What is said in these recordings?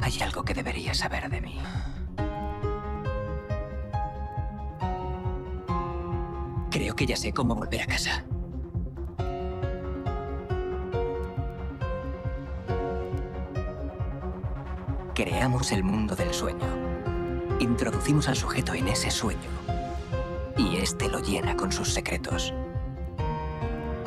Hay algo que deberías saber de mí. Creo que ya sé cómo volver a casa. Creamos el mundo del sueño. Introducimos al sujeto en ese sueño. Y este lo llena con sus secretos.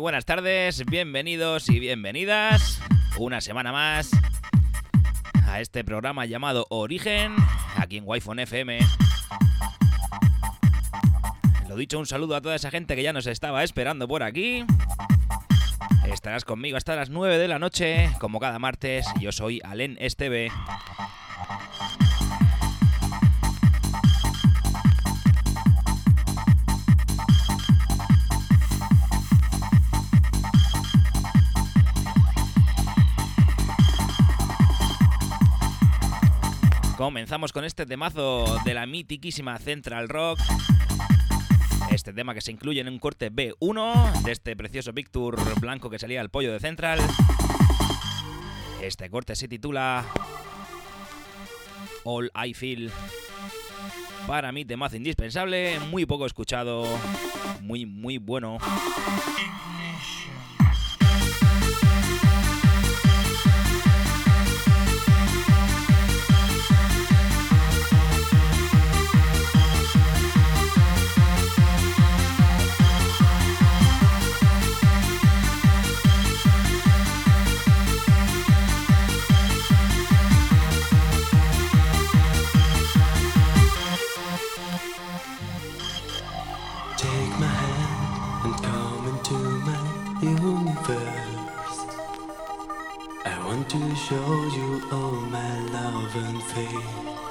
Buenas tardes, bienvenidos y bienvenidas una semana más a este programa llamado Origen, aquí en wi FM. Lo dicho, un saludo a toda esa gente que ya nos estaba esperando por aquí. Estarás conmigo hasta las 9 de la noche, como cada martes. Yo soy Alen Esteve. Comenzamos con este temazo de la mitiquísima Central Rock. Este tema que se incluye en un corte B1 de este precioso Picture blanco que salía al pollo de Central. Este corte se titula All I Feel. Para mí, temazo indispensable, muy poco escuchado, muy, muy bueno. Show you all my love and faith.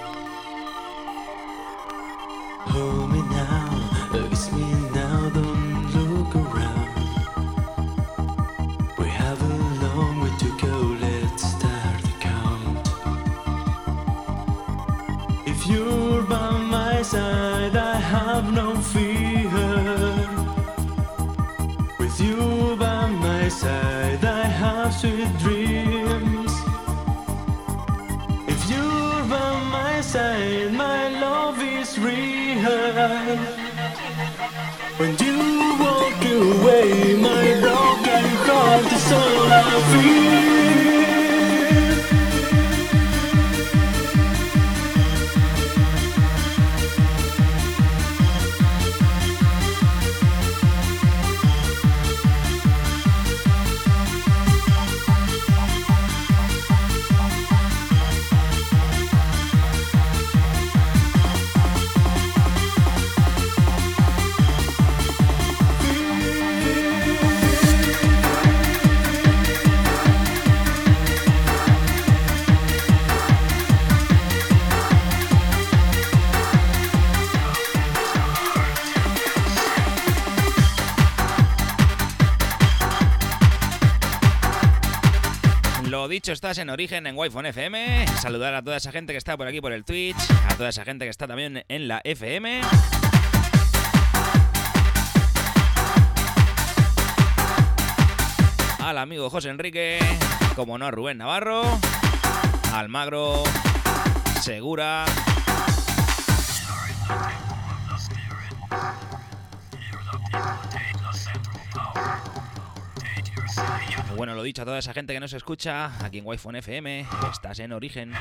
soul of freedom. Dicho, estás en Origen en wi FM. Saludar a toda esa gente que está por aquí por el Twitch, a toda esa gente que está también en la FM. Al amigo José Enrique, como no, Rubén Navarro, Almagro, Segura, Bueno, lo dicho a toda esa gente que nos escucha aquí en wi FM, estás en Origen.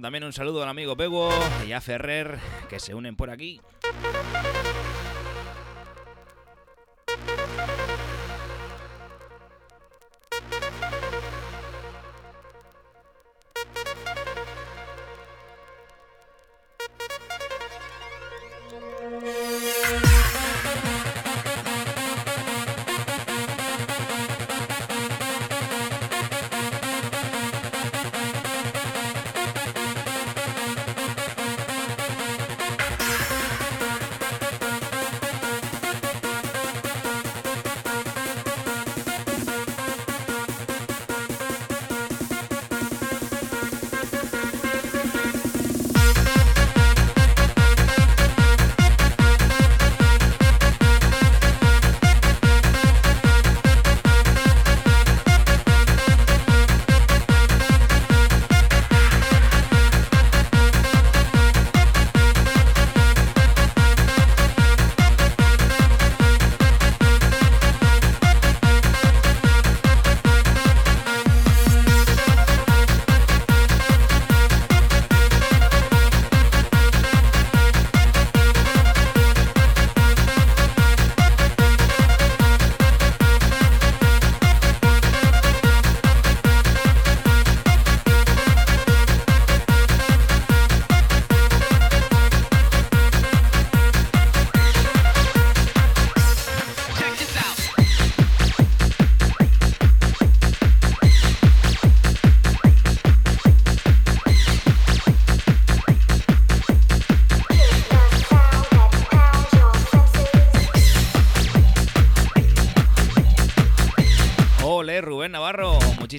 También un saludo al amigo Pego y a Ferrer que se unen por aquí.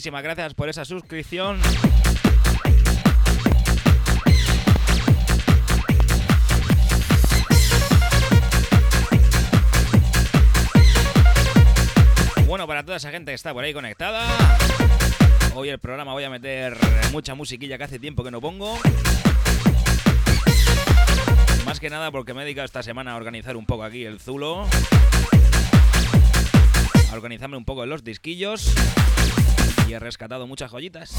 Muchísimas gracias por esa suscripción. Bueno, para toda esa gente que está por ahí conectada, hoy el programa voy a meter mucha musiquilla que hace tiempo que no pongo. Más que nada porque me he dedicado esta semana a organizar un poco aquí el Zulo. A organizarme un poco en los disquillos y he rescatado muchas joyitas.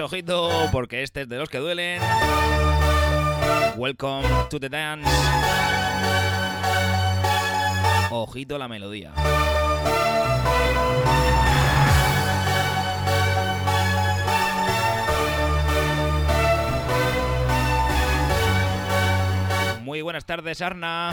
Ojito, porque este es de los que duelen. Welcome to the dance. Ojito la melodía. Muy buenas tardes, Arna.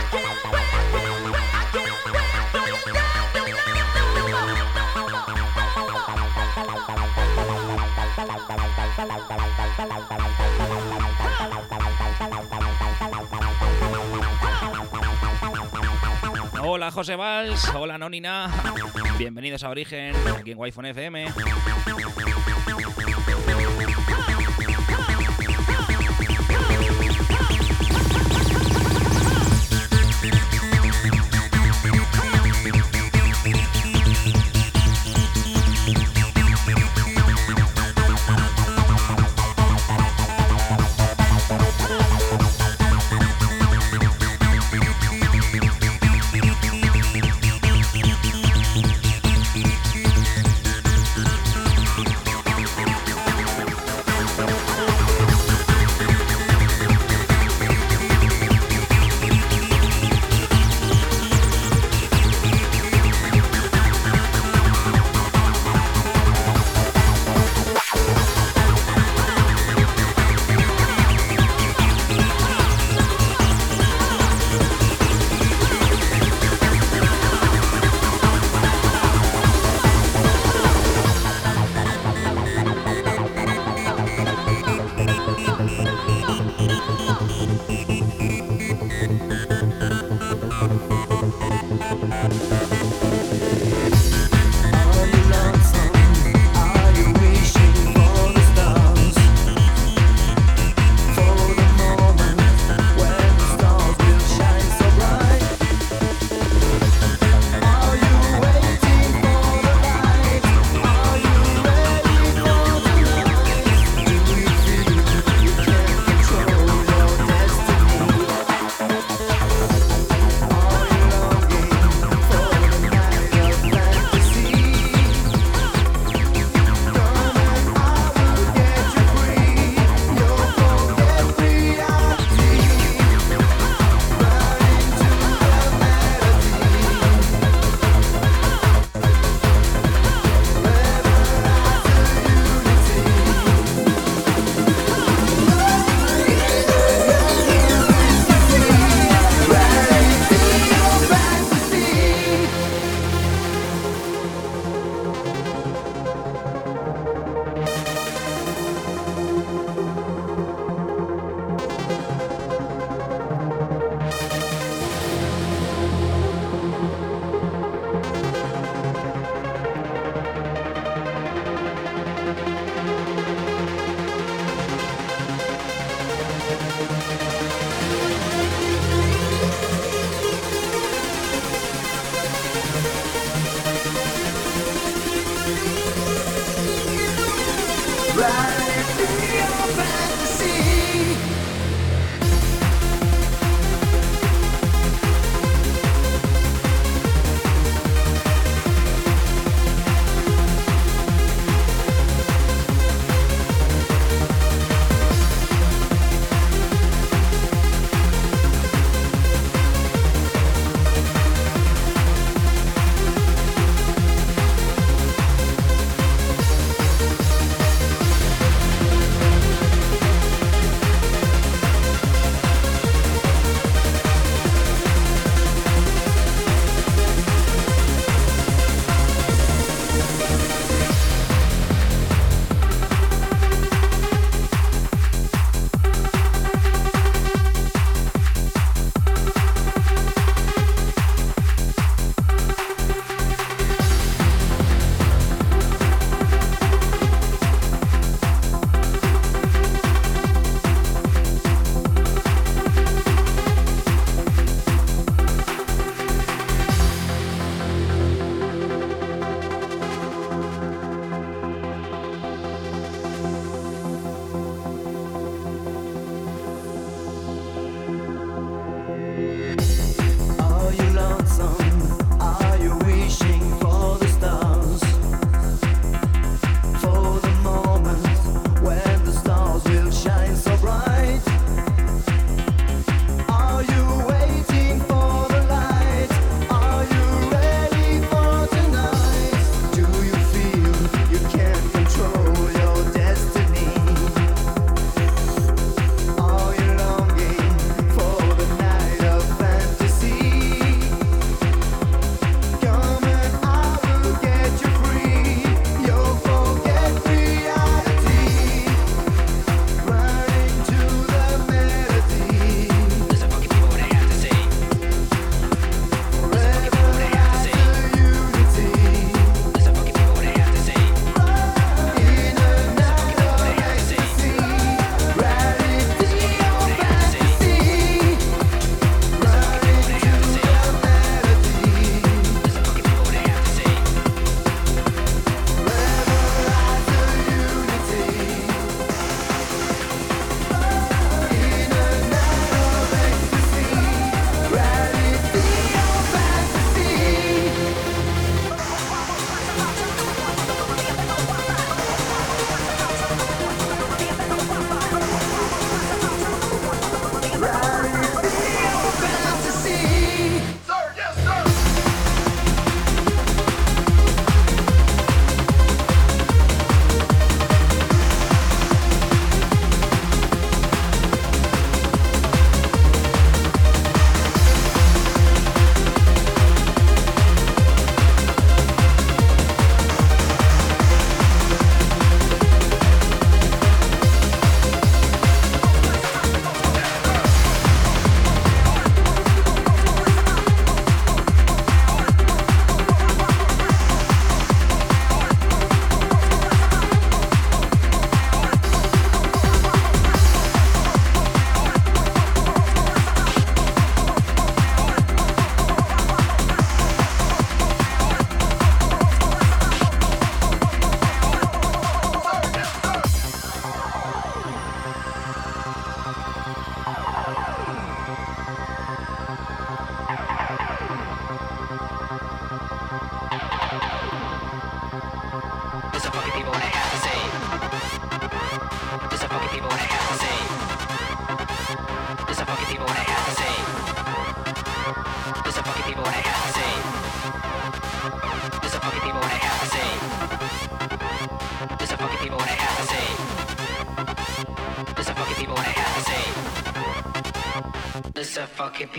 Hola José Valls, hola Nonina, bienvenidos a Origen, aquí en wi FM.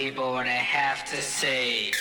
People what I have to say.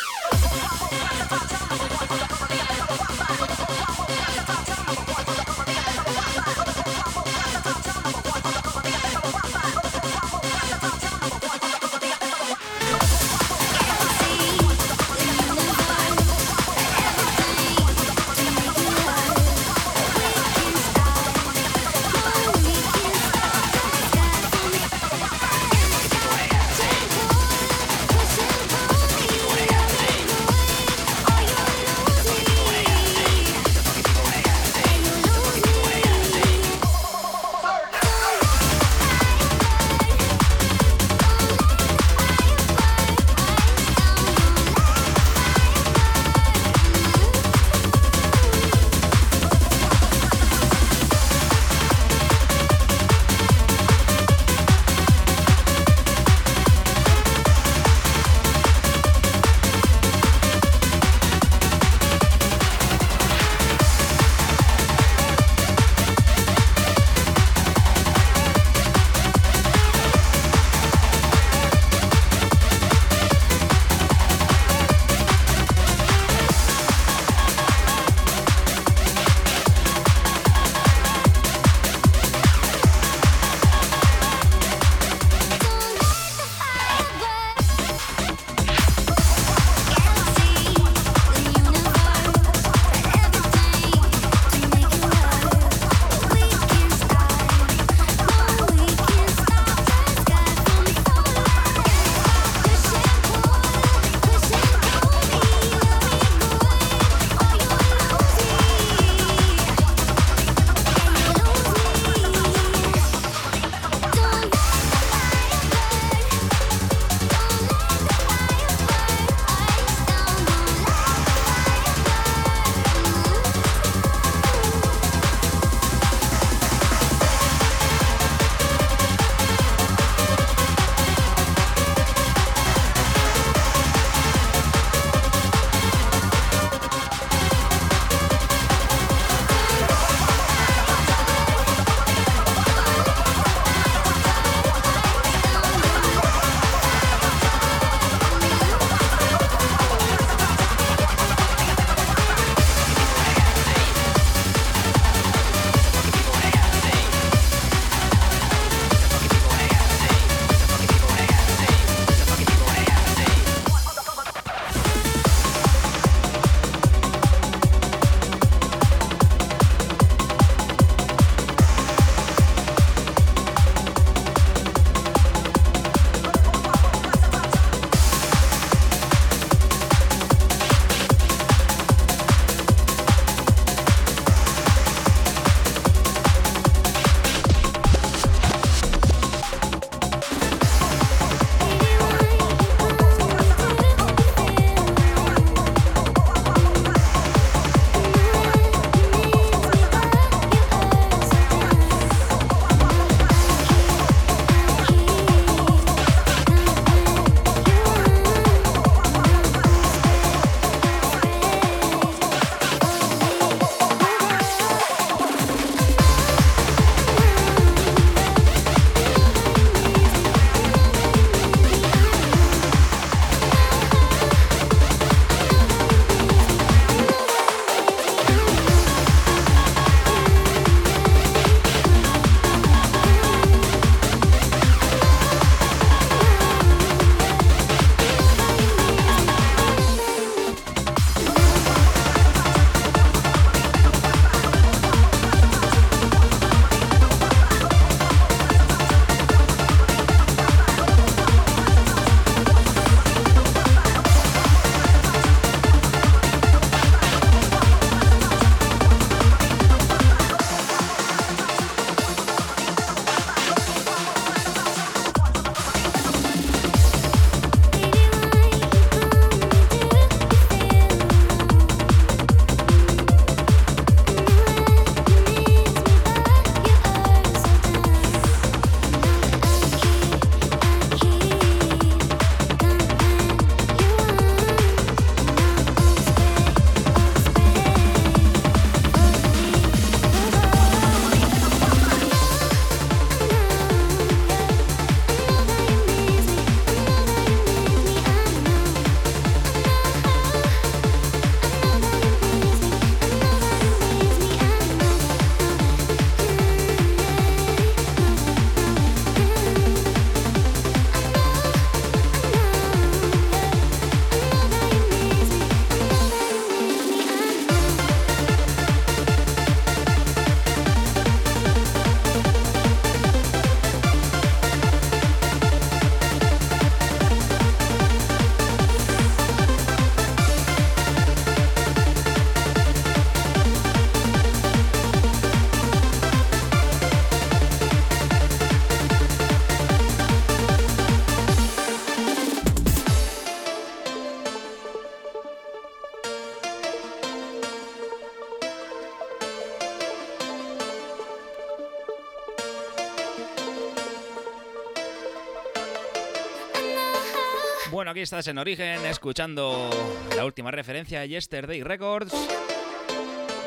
Estás en Origen, escuchando la última referencia a Yesterday Records.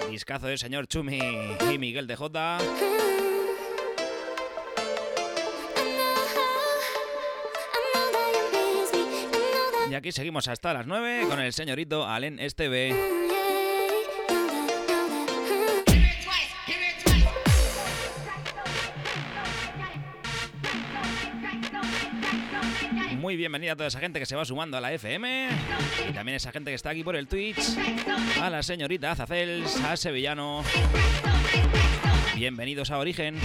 Discazo del señor Chumi y Miguel de Jota. Y aquí seguimos hasta las 9 con el señorito Allen Esteve. Bienvenida a toda esa gente que se va sumando a la FM y también esa gente que está aquí por el Twitch, a la señorita Azacels, a Sevillano. Bienvenidos a Origen.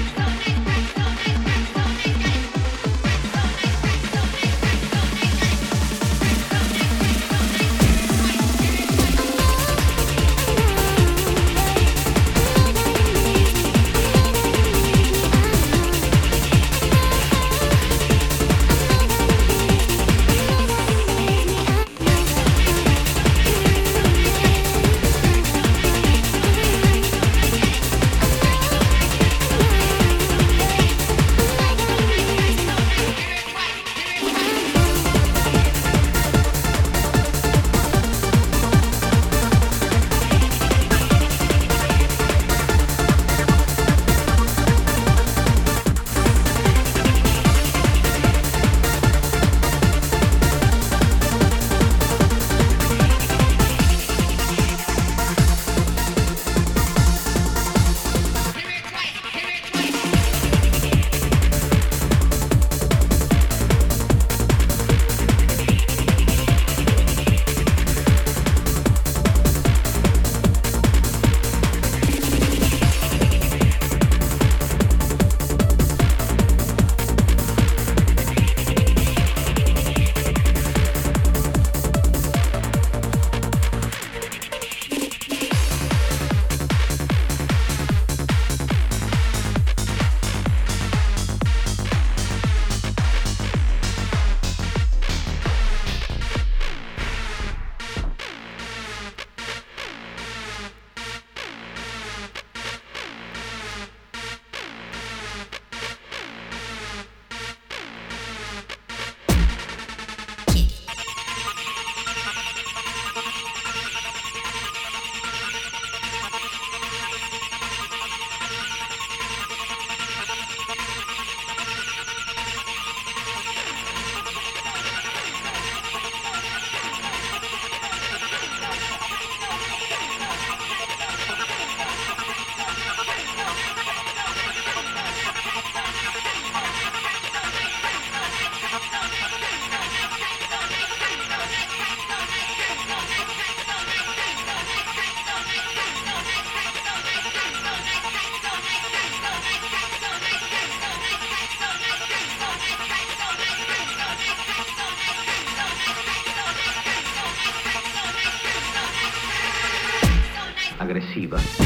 receiver.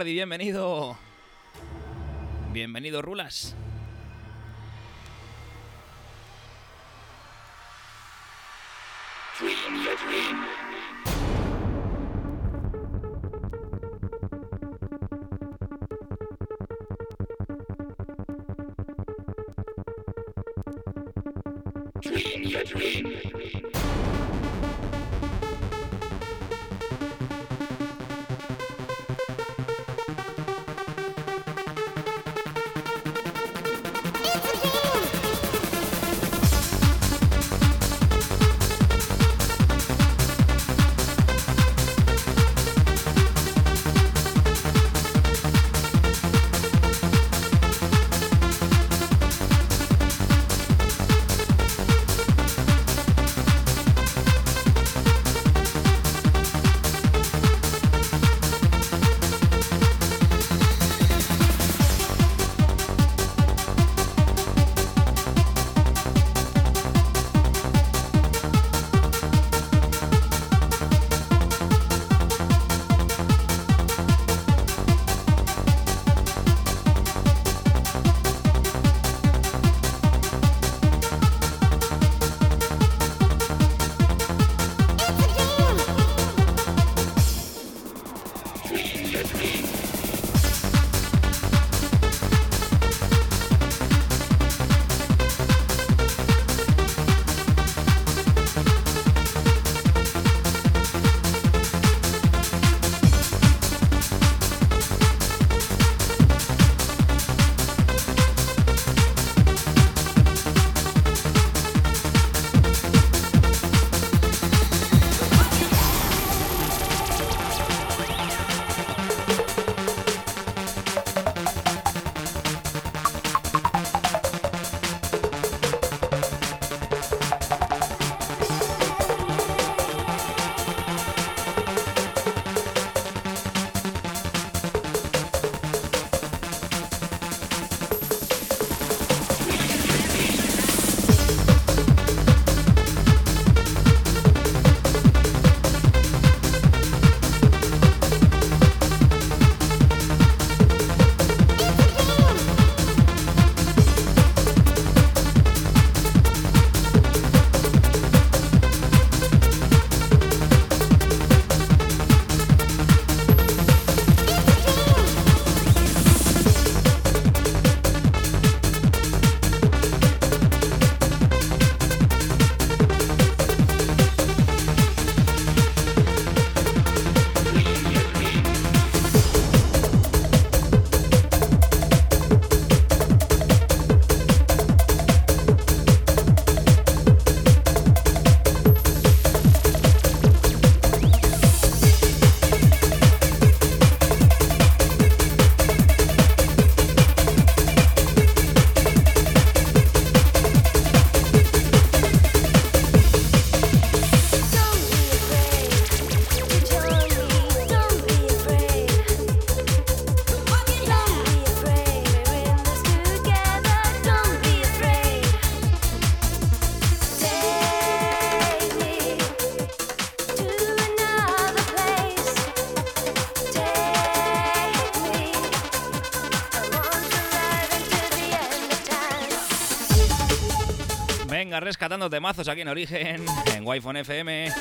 Guardi, bienvenido. Bienvenido Rulas. Rescatando temazos aquí en Origen, en Wi-Fi FM.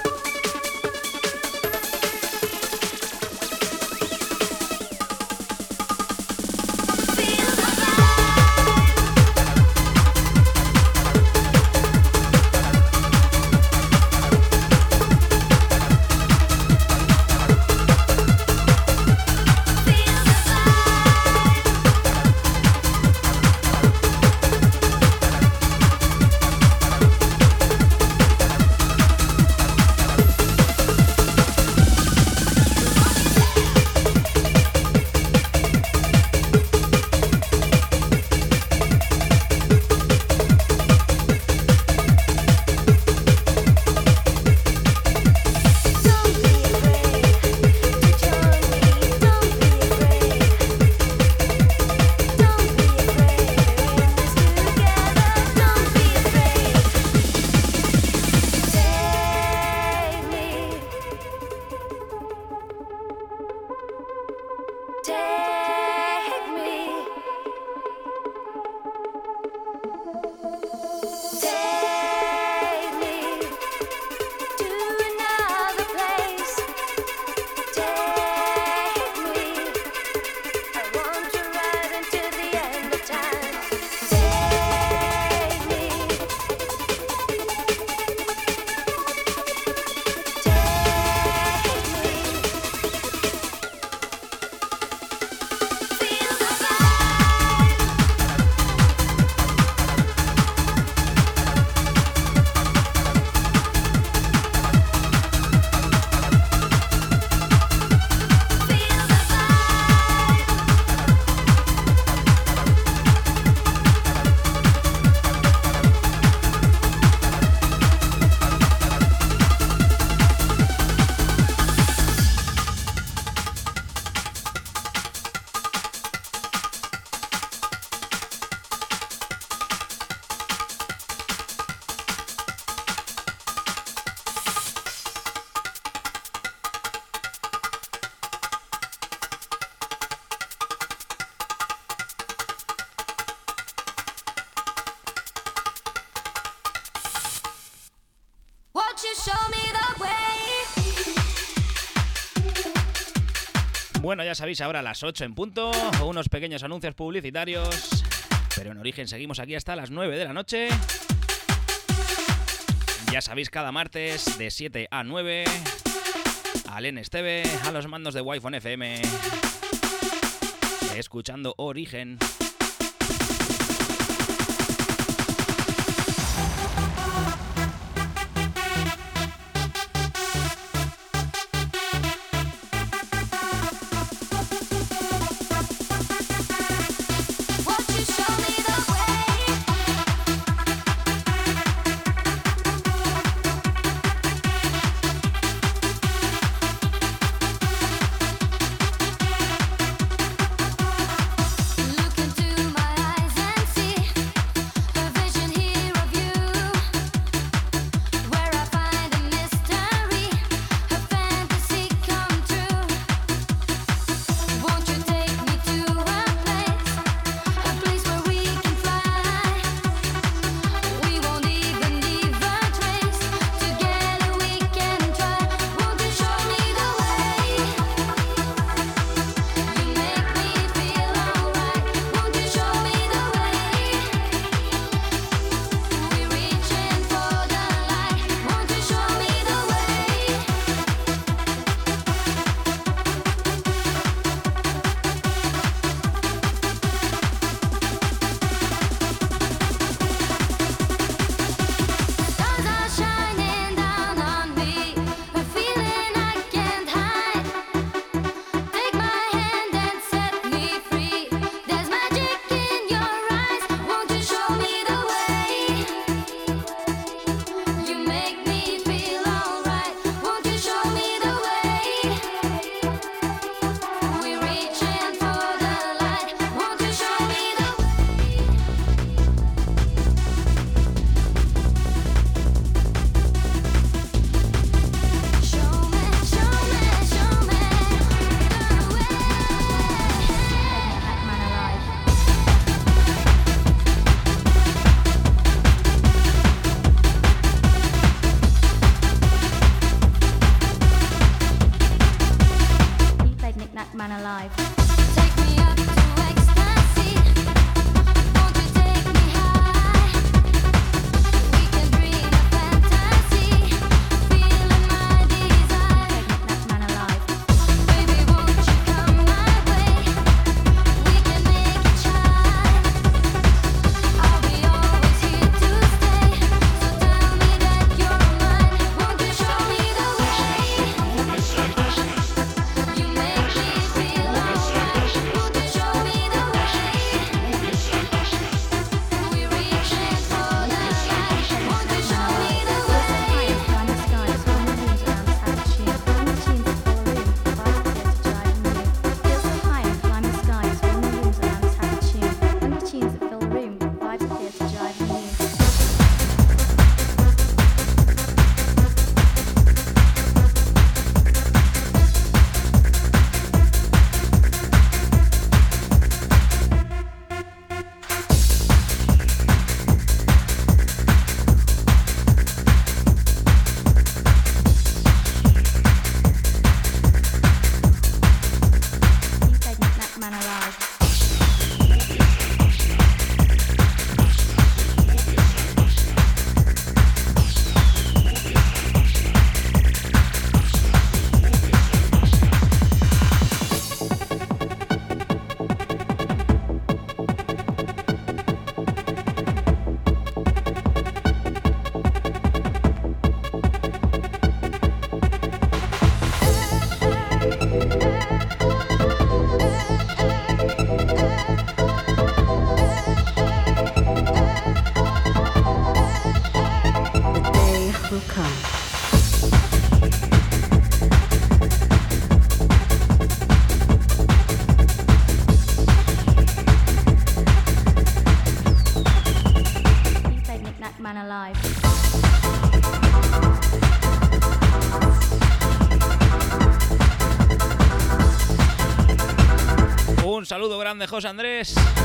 Bueno, ya sabéis, ahora a las 8 en punto, unos pequeños anuncios publicitarios. Pero en origen seguimos aquí hasta las 9 de la noche. Ya sabéis, cada martes de 7 a 9. Alen Esteve, a los mandos de Wi-Fi FM. Escuchando Origen. Grande, José Andrés.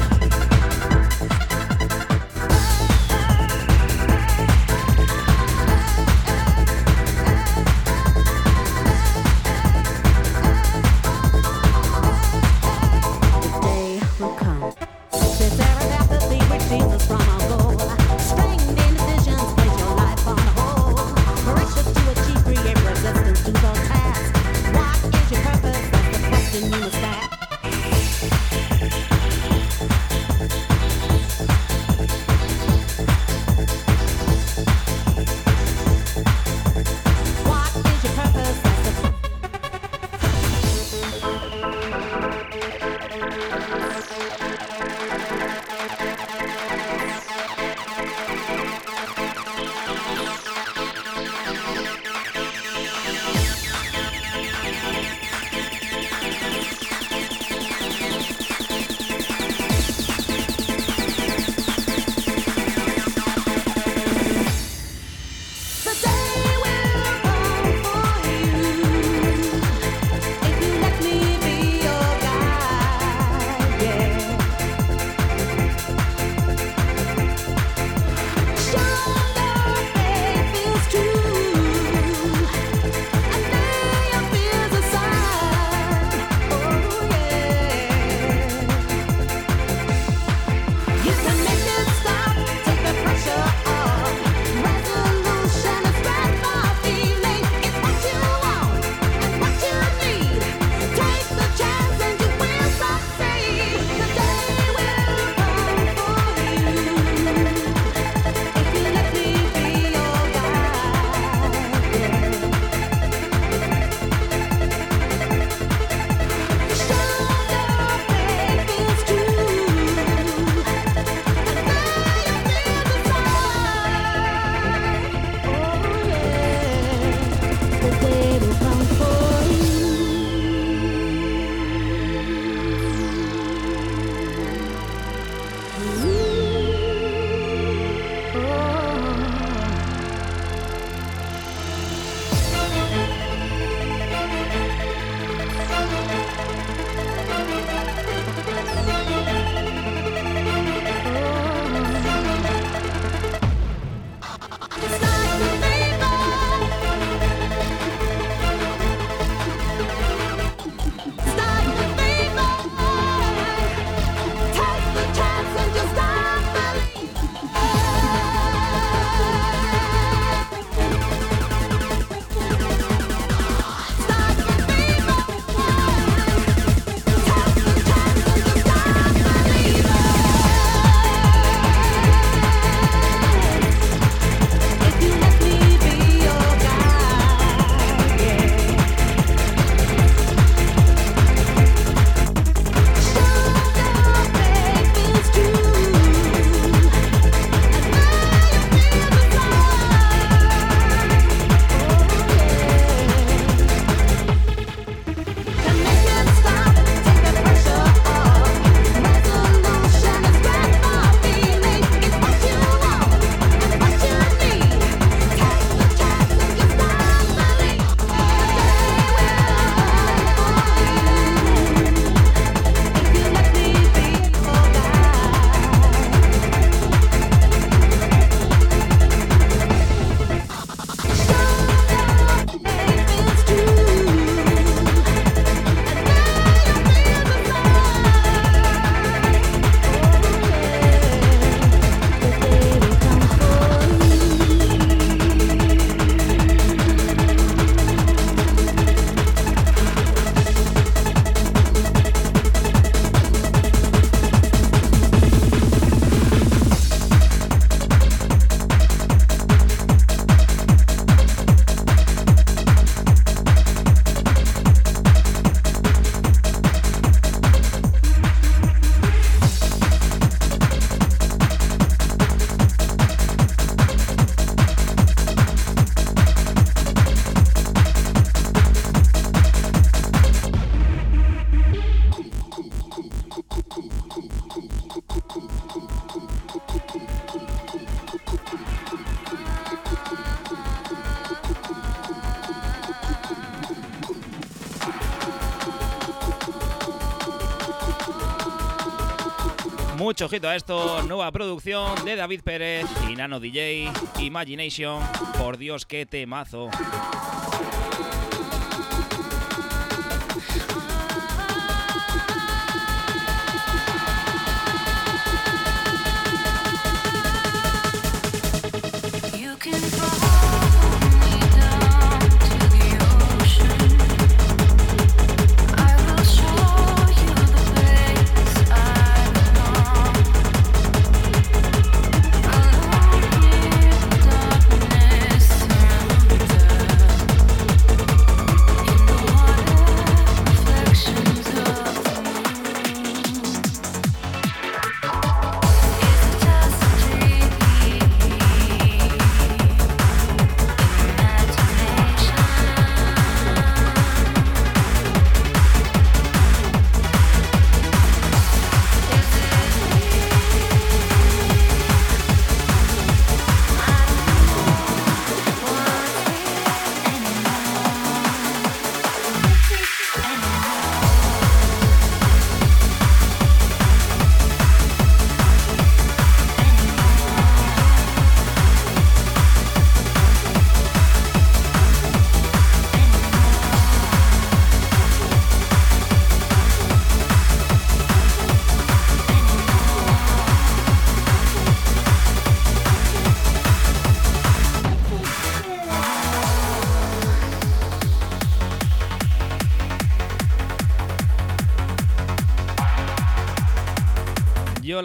Mucho ojito a esto, nueva producción de David Pérez y Nano DJ, Imagination. Por Dios, qué temazo.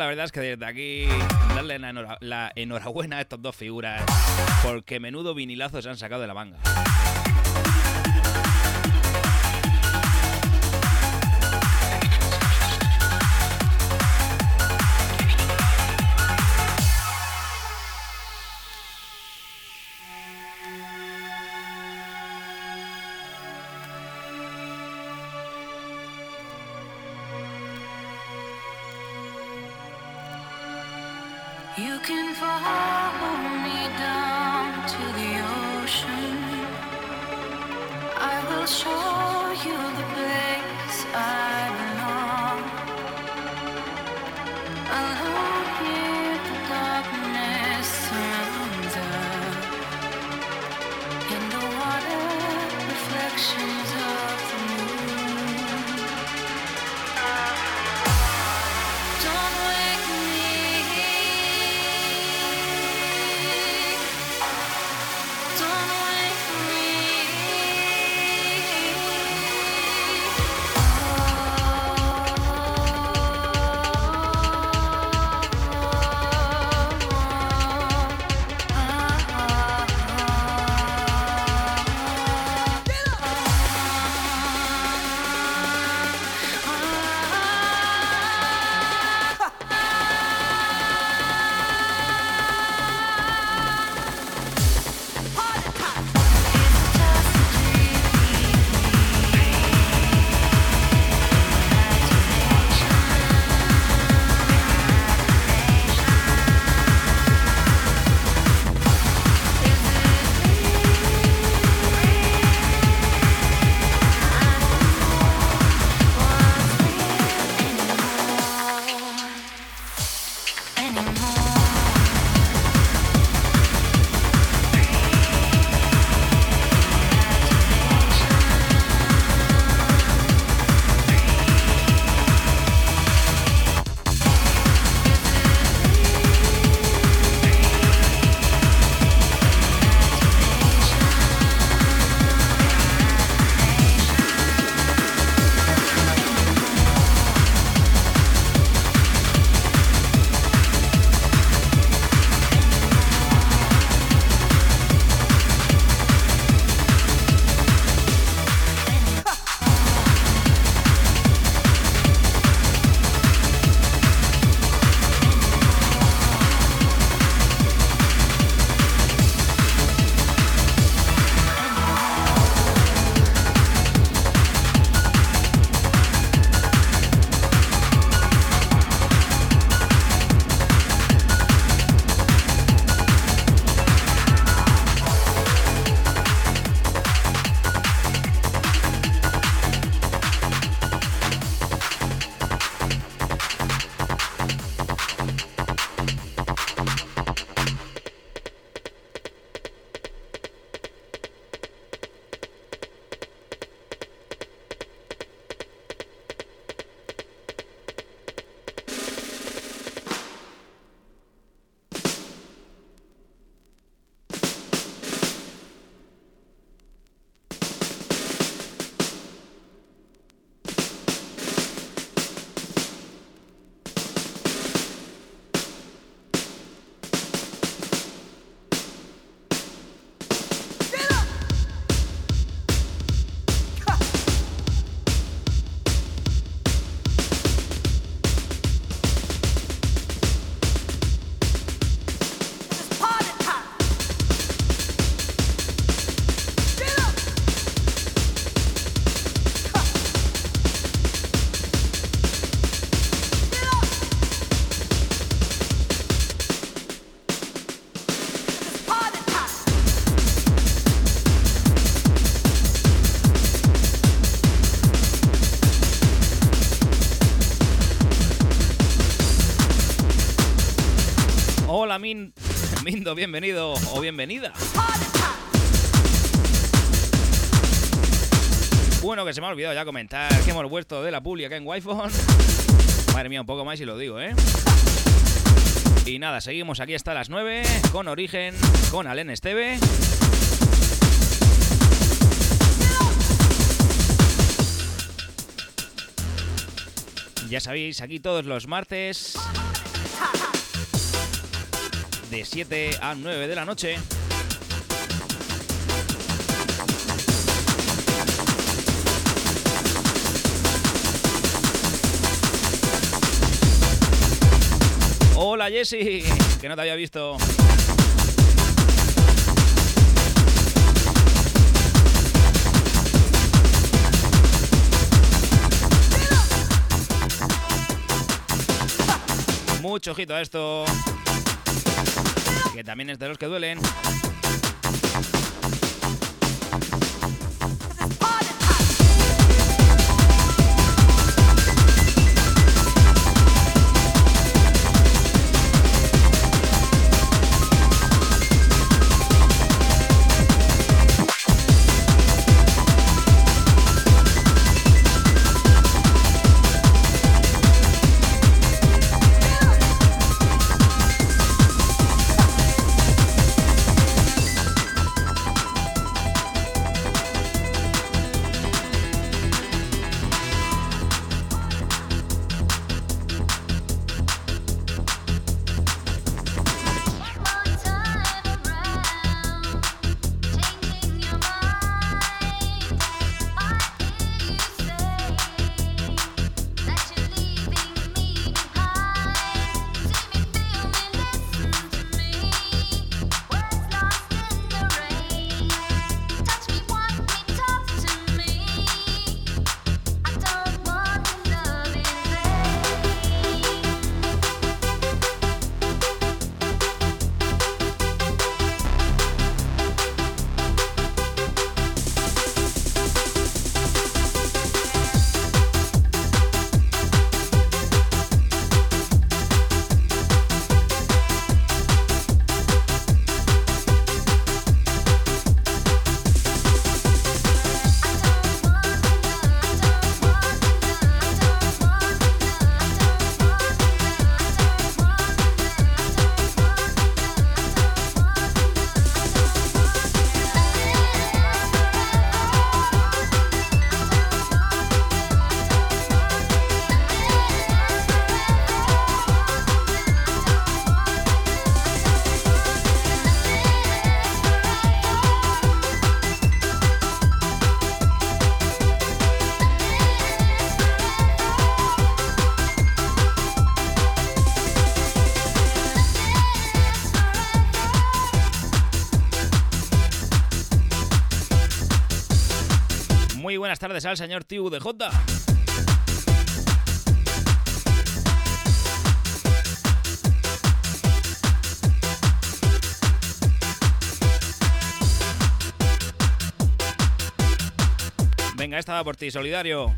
Verdad es que desde aquí darle la, enhora- la enhorabuena a estos dos figuras porque menudo vinilazo se han sacado de la manga. Bienvenido o bienvenida. Bueno, que se me ha olvidado ya comentar que hemos vuelto de la publi acá en Wi-Fi. Madre mía, un poco más y lo digo, ¿eh? Y nada, seguimos aquí hasta las 9 con Origen, con Alen Esteve. Ya sabéis, aquí todos los martes de 7 a 9 de la noche. Hola Jessy, que no te había visto. Mucho ojito a esto. Que también es de los que duelen. Buenas tardes al señor Tiu de J. Venga, esta va por ti, solidario.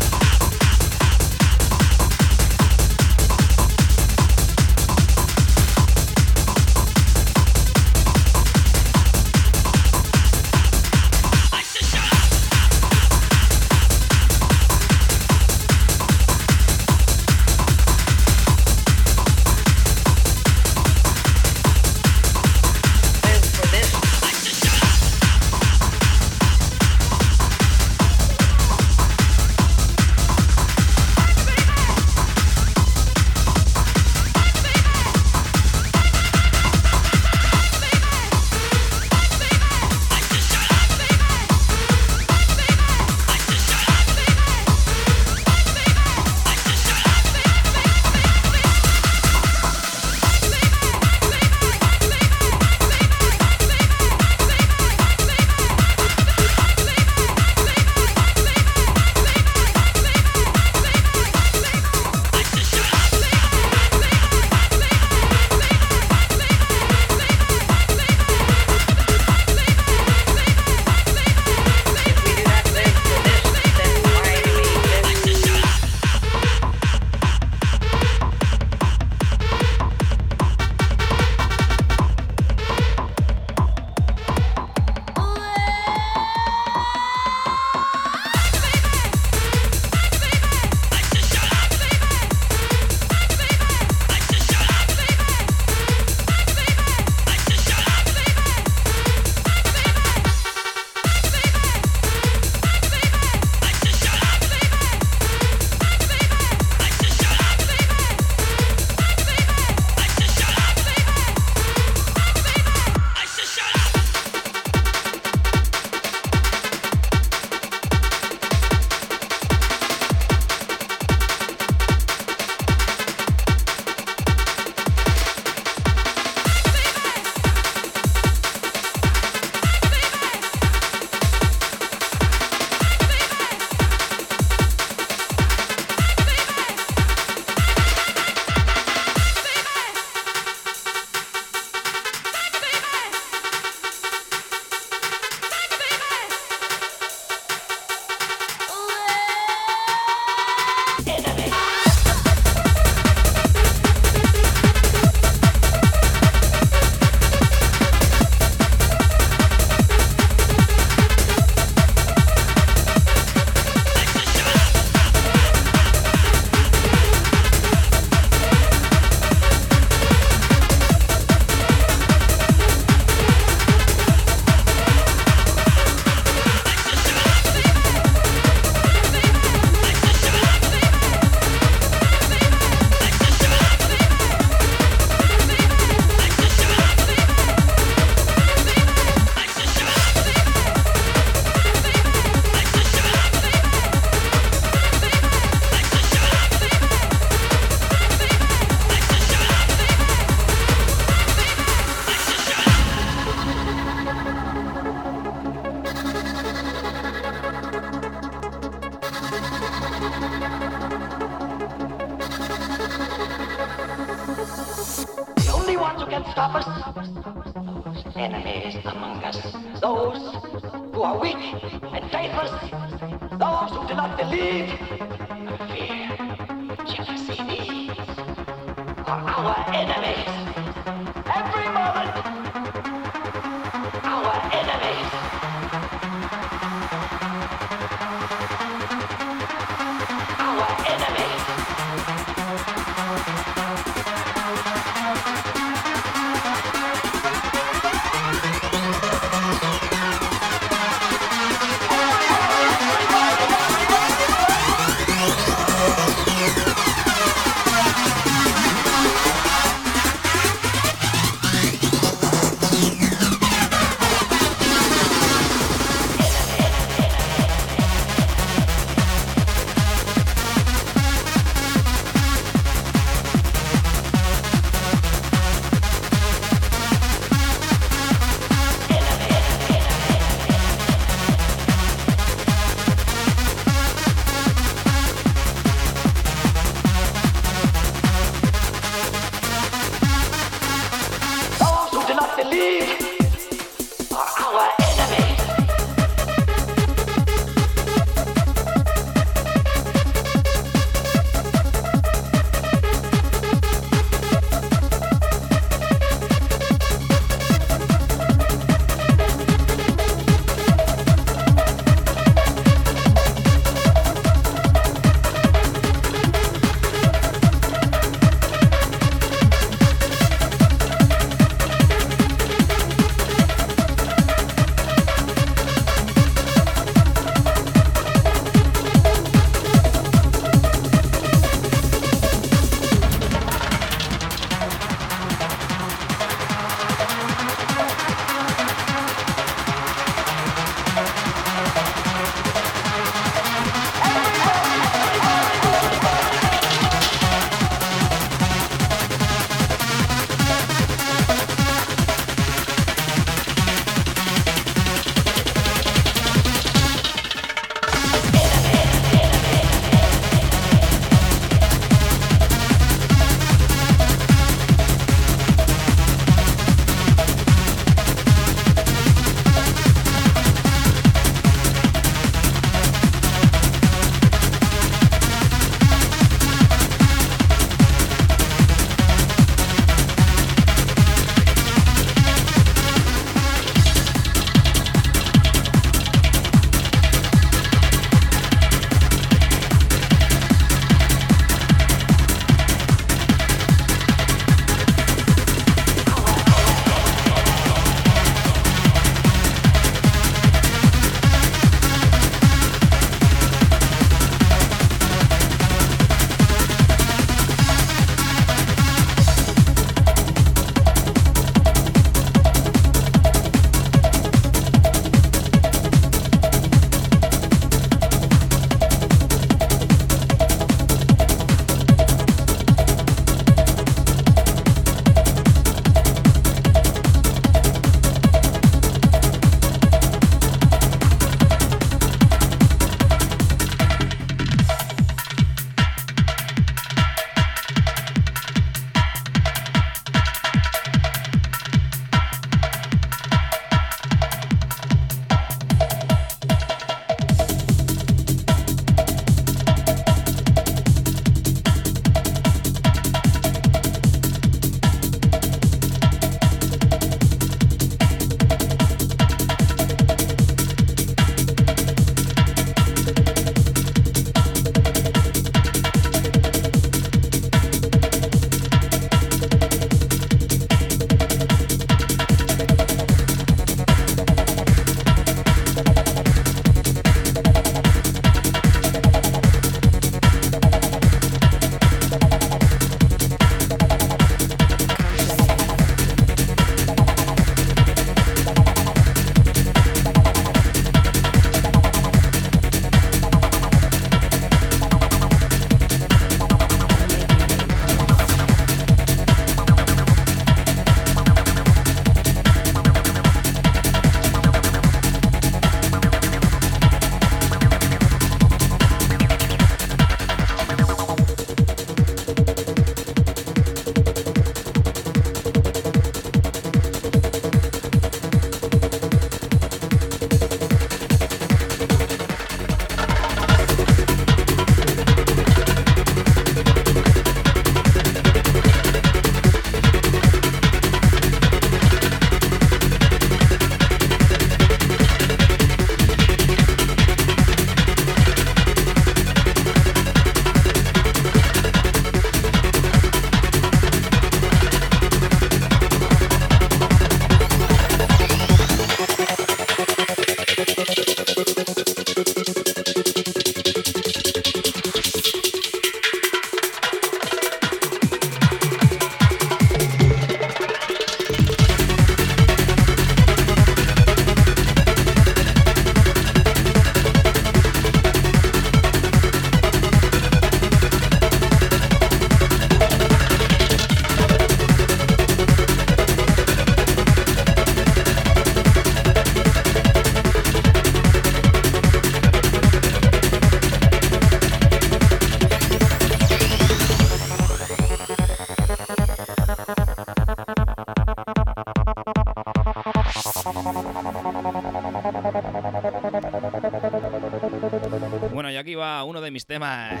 Mis temas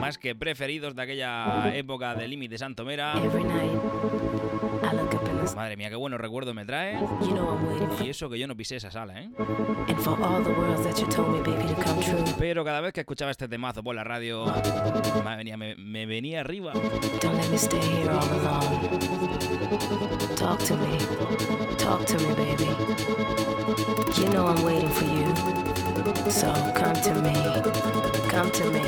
más que preferidos de aquella época de Límite Santomera. Madre mía, qué buenos recuerdos me trae. Y eso que yo no pisé esa sala, ¿eh? Pero cada vez que escuchaba este temazo por la radio, madre mía, me, me venía arriba. Don't let me stay here all alone. Talk to me. Talk to me, baby. You know I'm waiting for you. So come to me. Come to me.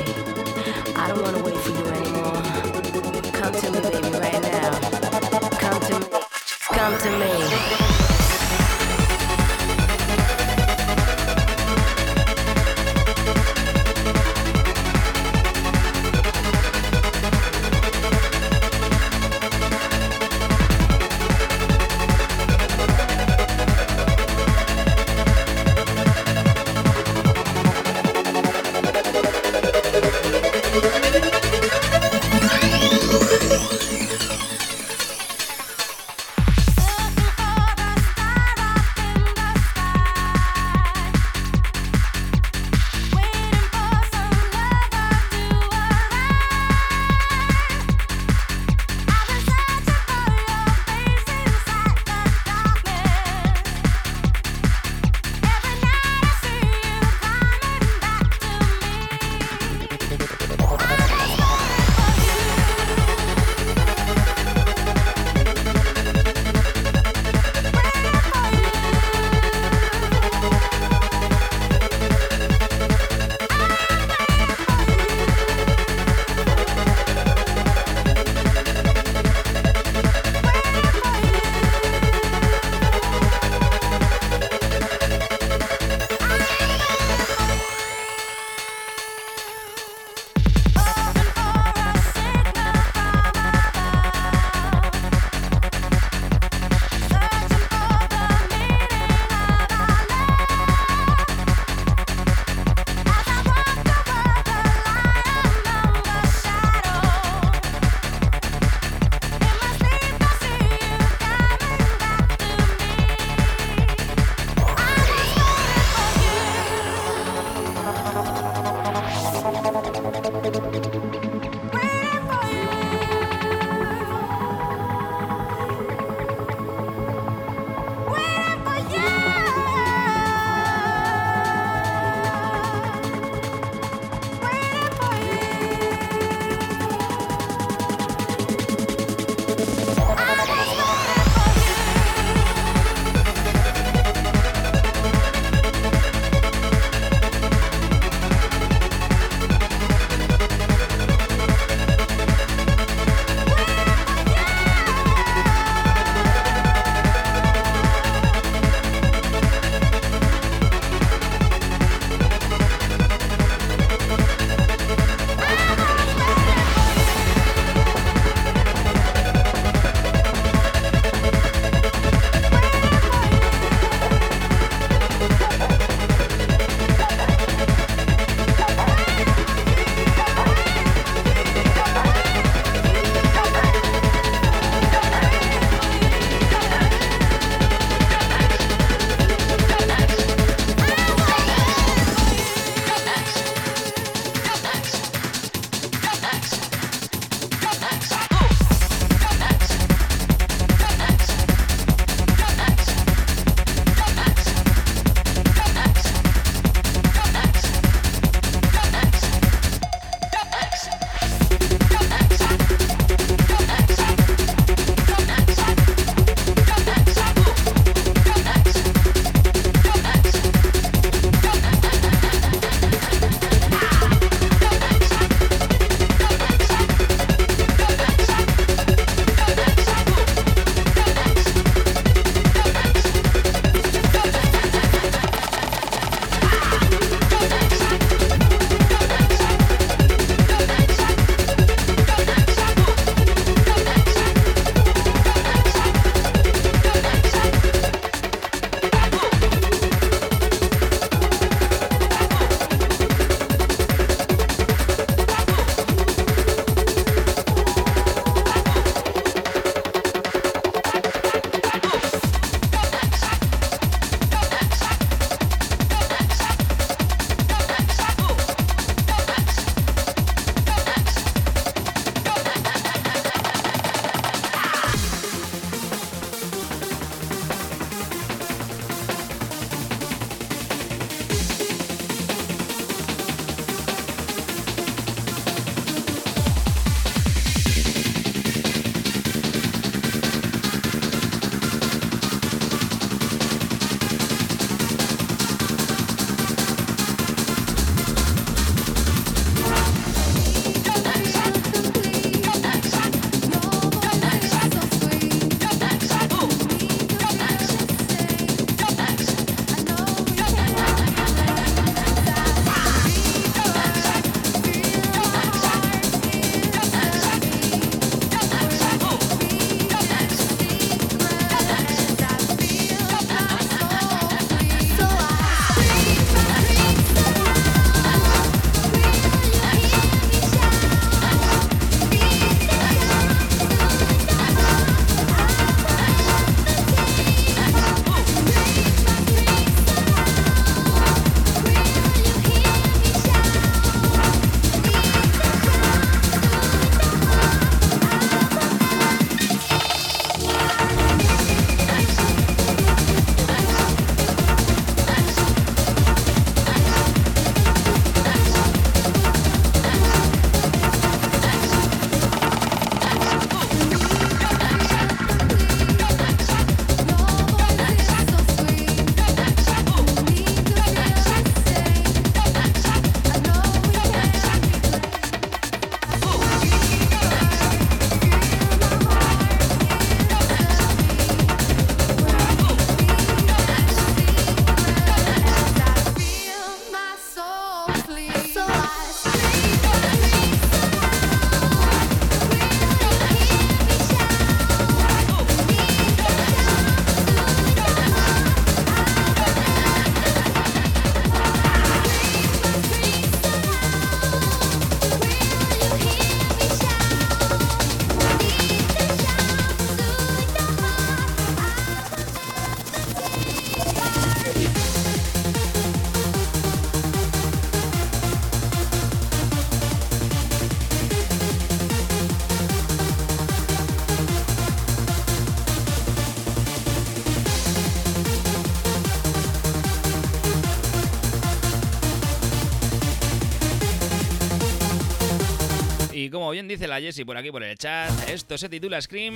Bien dice la Jessie por aquí por el chat, esto se titula Scream.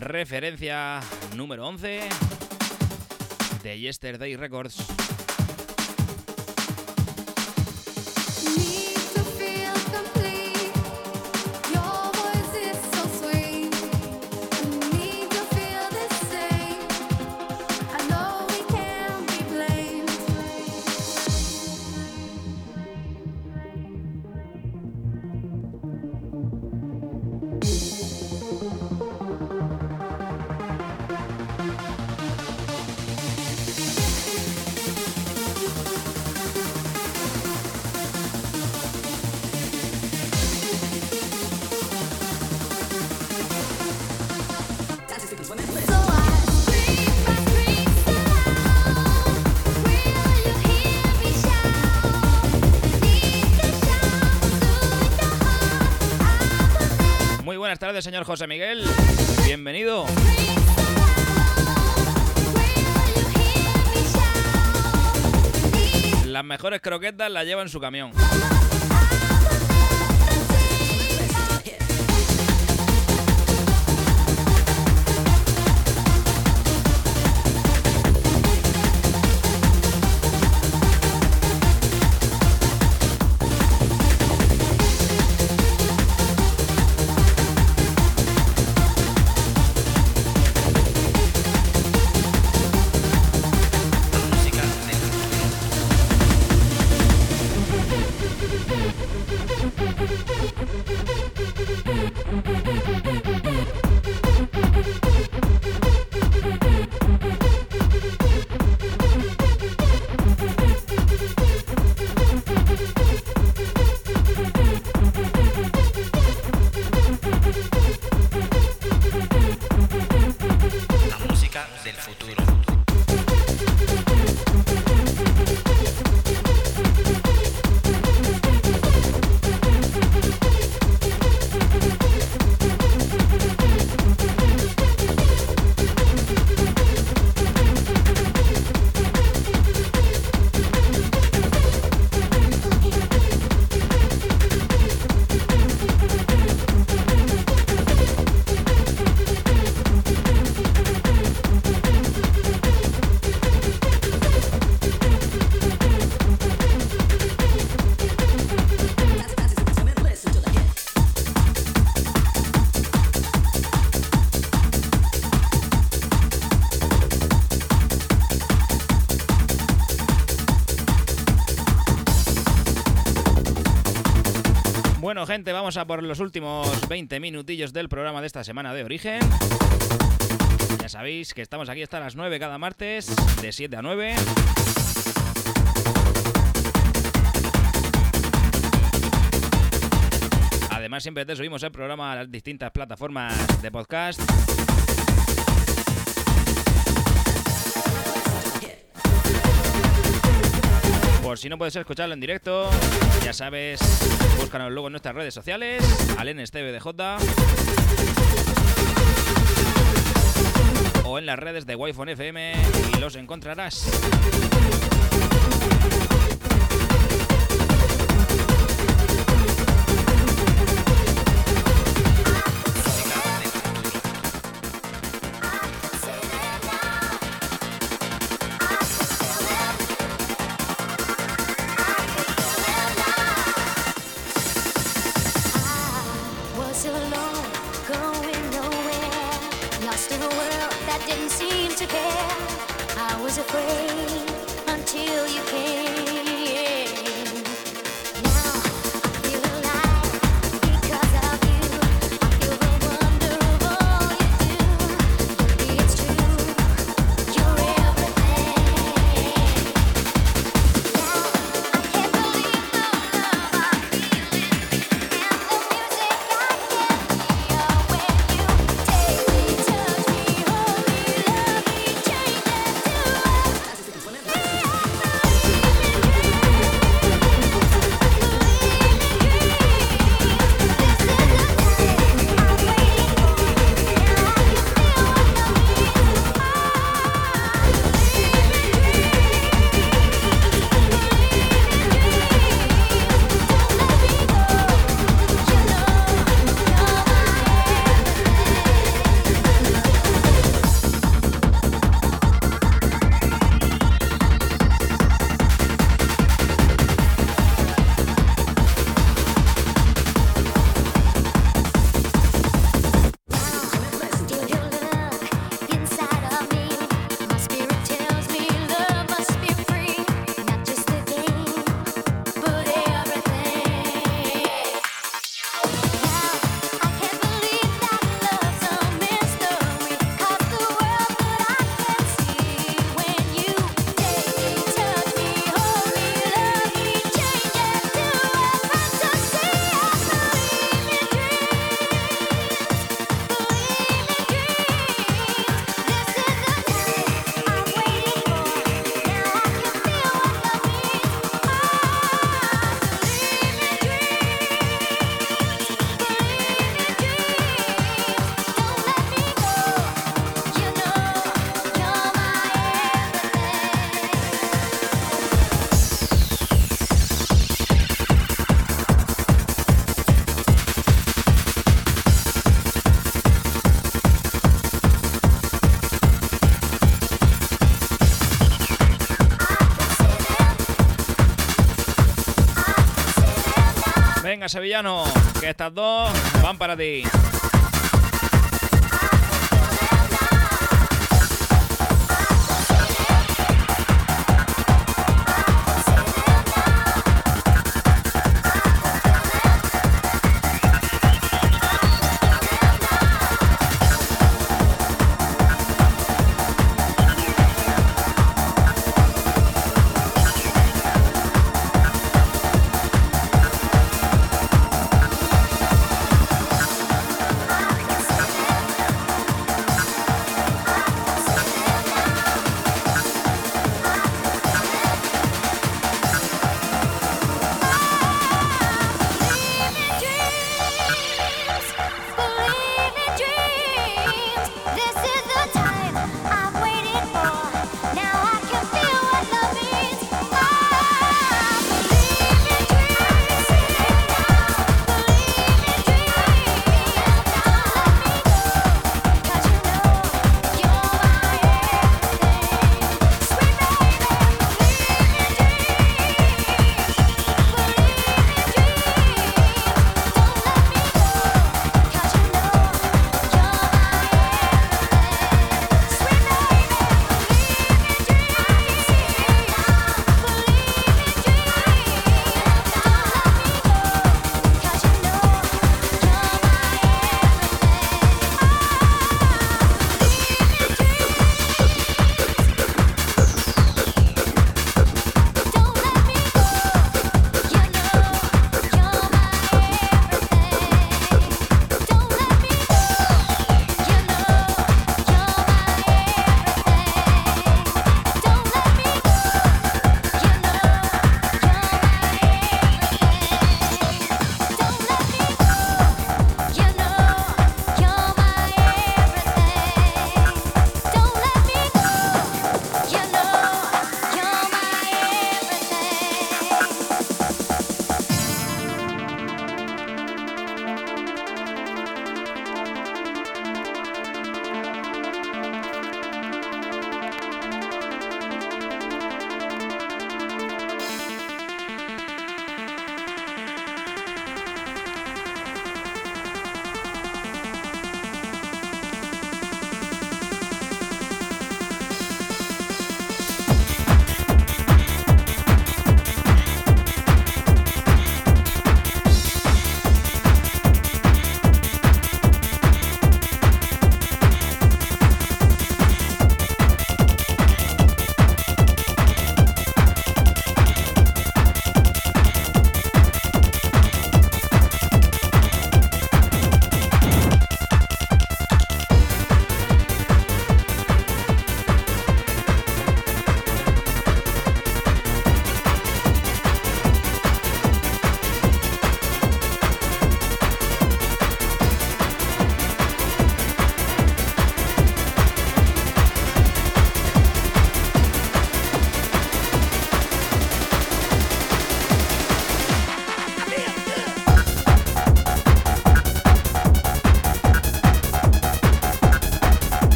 Referencia número 11 de Yesterday Records. Señor José Miguel. Bienvenido. Las mejores croquetas las lleva en su camión. Vamos a por los últimos 20 minutillos del programa de esta semana de origen. Ya sabéis que estamos aquí hasta las 9 cada martes, de 7 a 9. Además, siempre te subimos el programa a las distintas plataformas de podcast. Si no puedes escucharlo en directo, ya sabes, búscanos luego en nuestras redes sociales, AlenSTVDJ o en las redes de Wi-Fi FM y los encontrarás. Sevillano, que estas dos van para ti.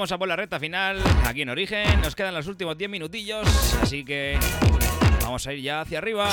Vamos a por la recta final aquí en Origen. Nos quedan los últimos 10 minutillos, así que vamos a ir ya hacia arriba.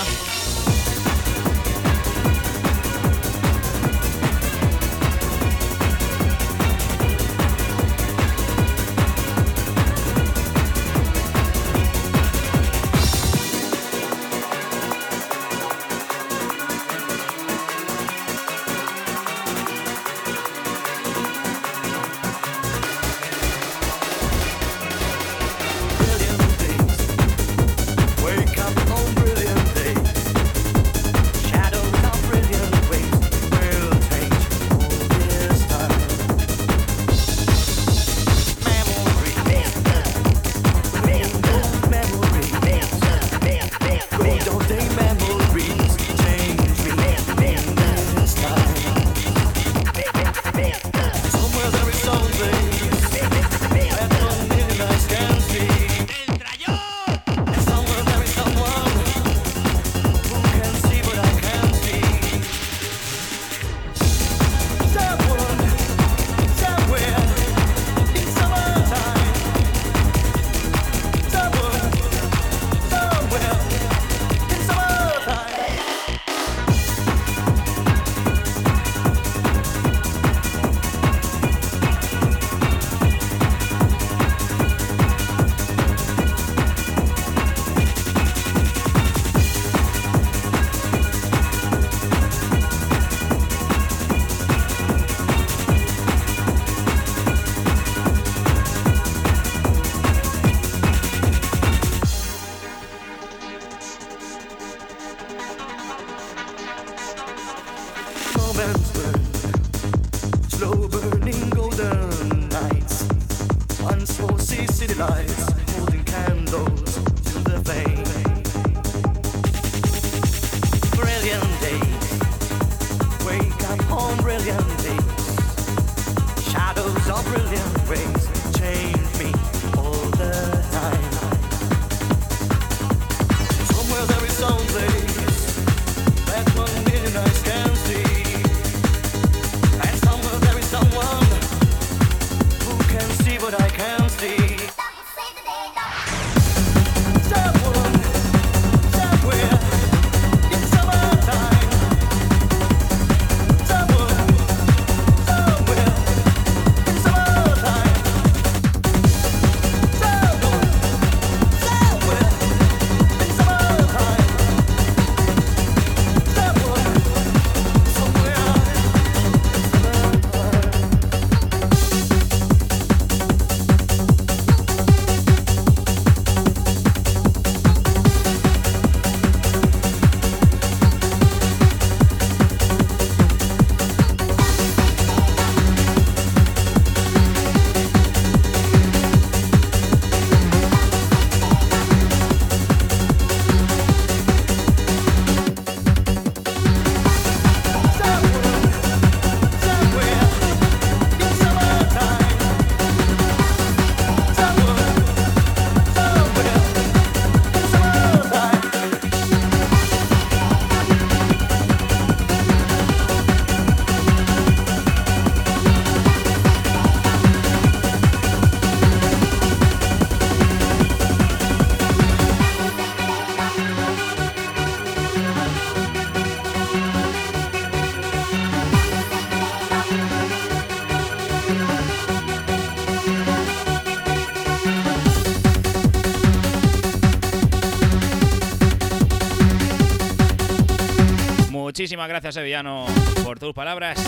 Muchísimas gracias, Sevillano, por tus palabras.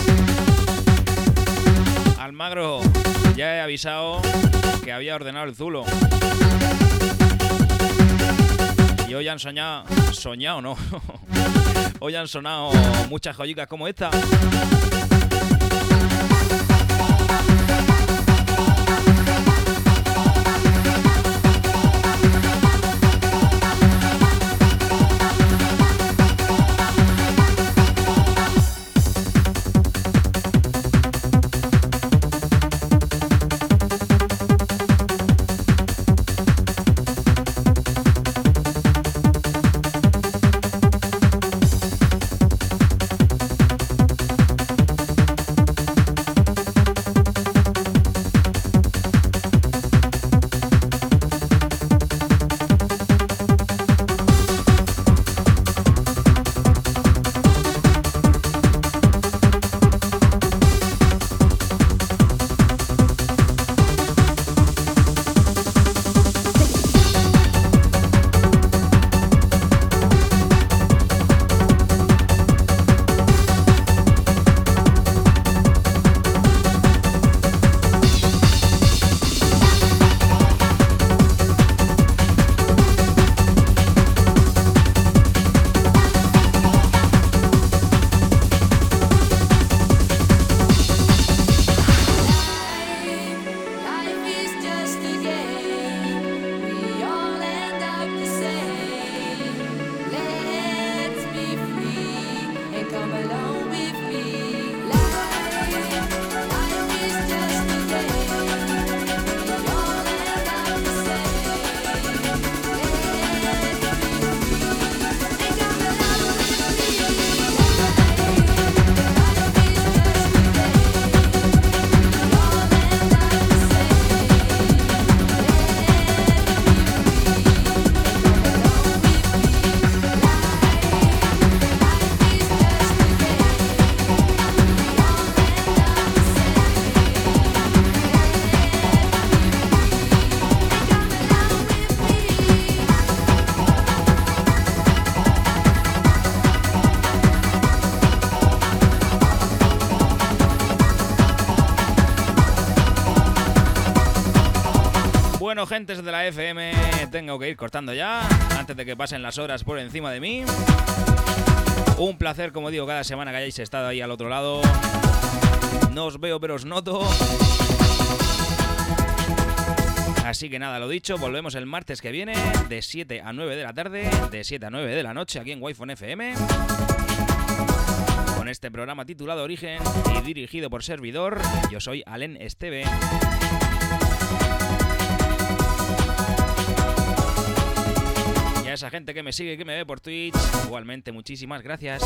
Almagro, ya he avisado que había ordenado el Zulo. Y hoy han soñado, soñado no, hoy han sonado muchas joyitas como esta. Gentes de la FM, tengo que ir cortando ya, antes de que pasen las horas por encima de mí. Un placer, como digo, cada semana que hayáis estado ahí al otro lado. No os veo, pero os noto. Así que nada, lo dicho, volvemos el martes que viene de 7 a 9 de la tarde, de 7 a 9 de la noche aquí en wi FM. Con este programa titulado Origen y dirigido por servidor, yo soy Alen Esteve. Esa gente que me sigue, que me ve por Twitch, igualmente muchísimas gracias.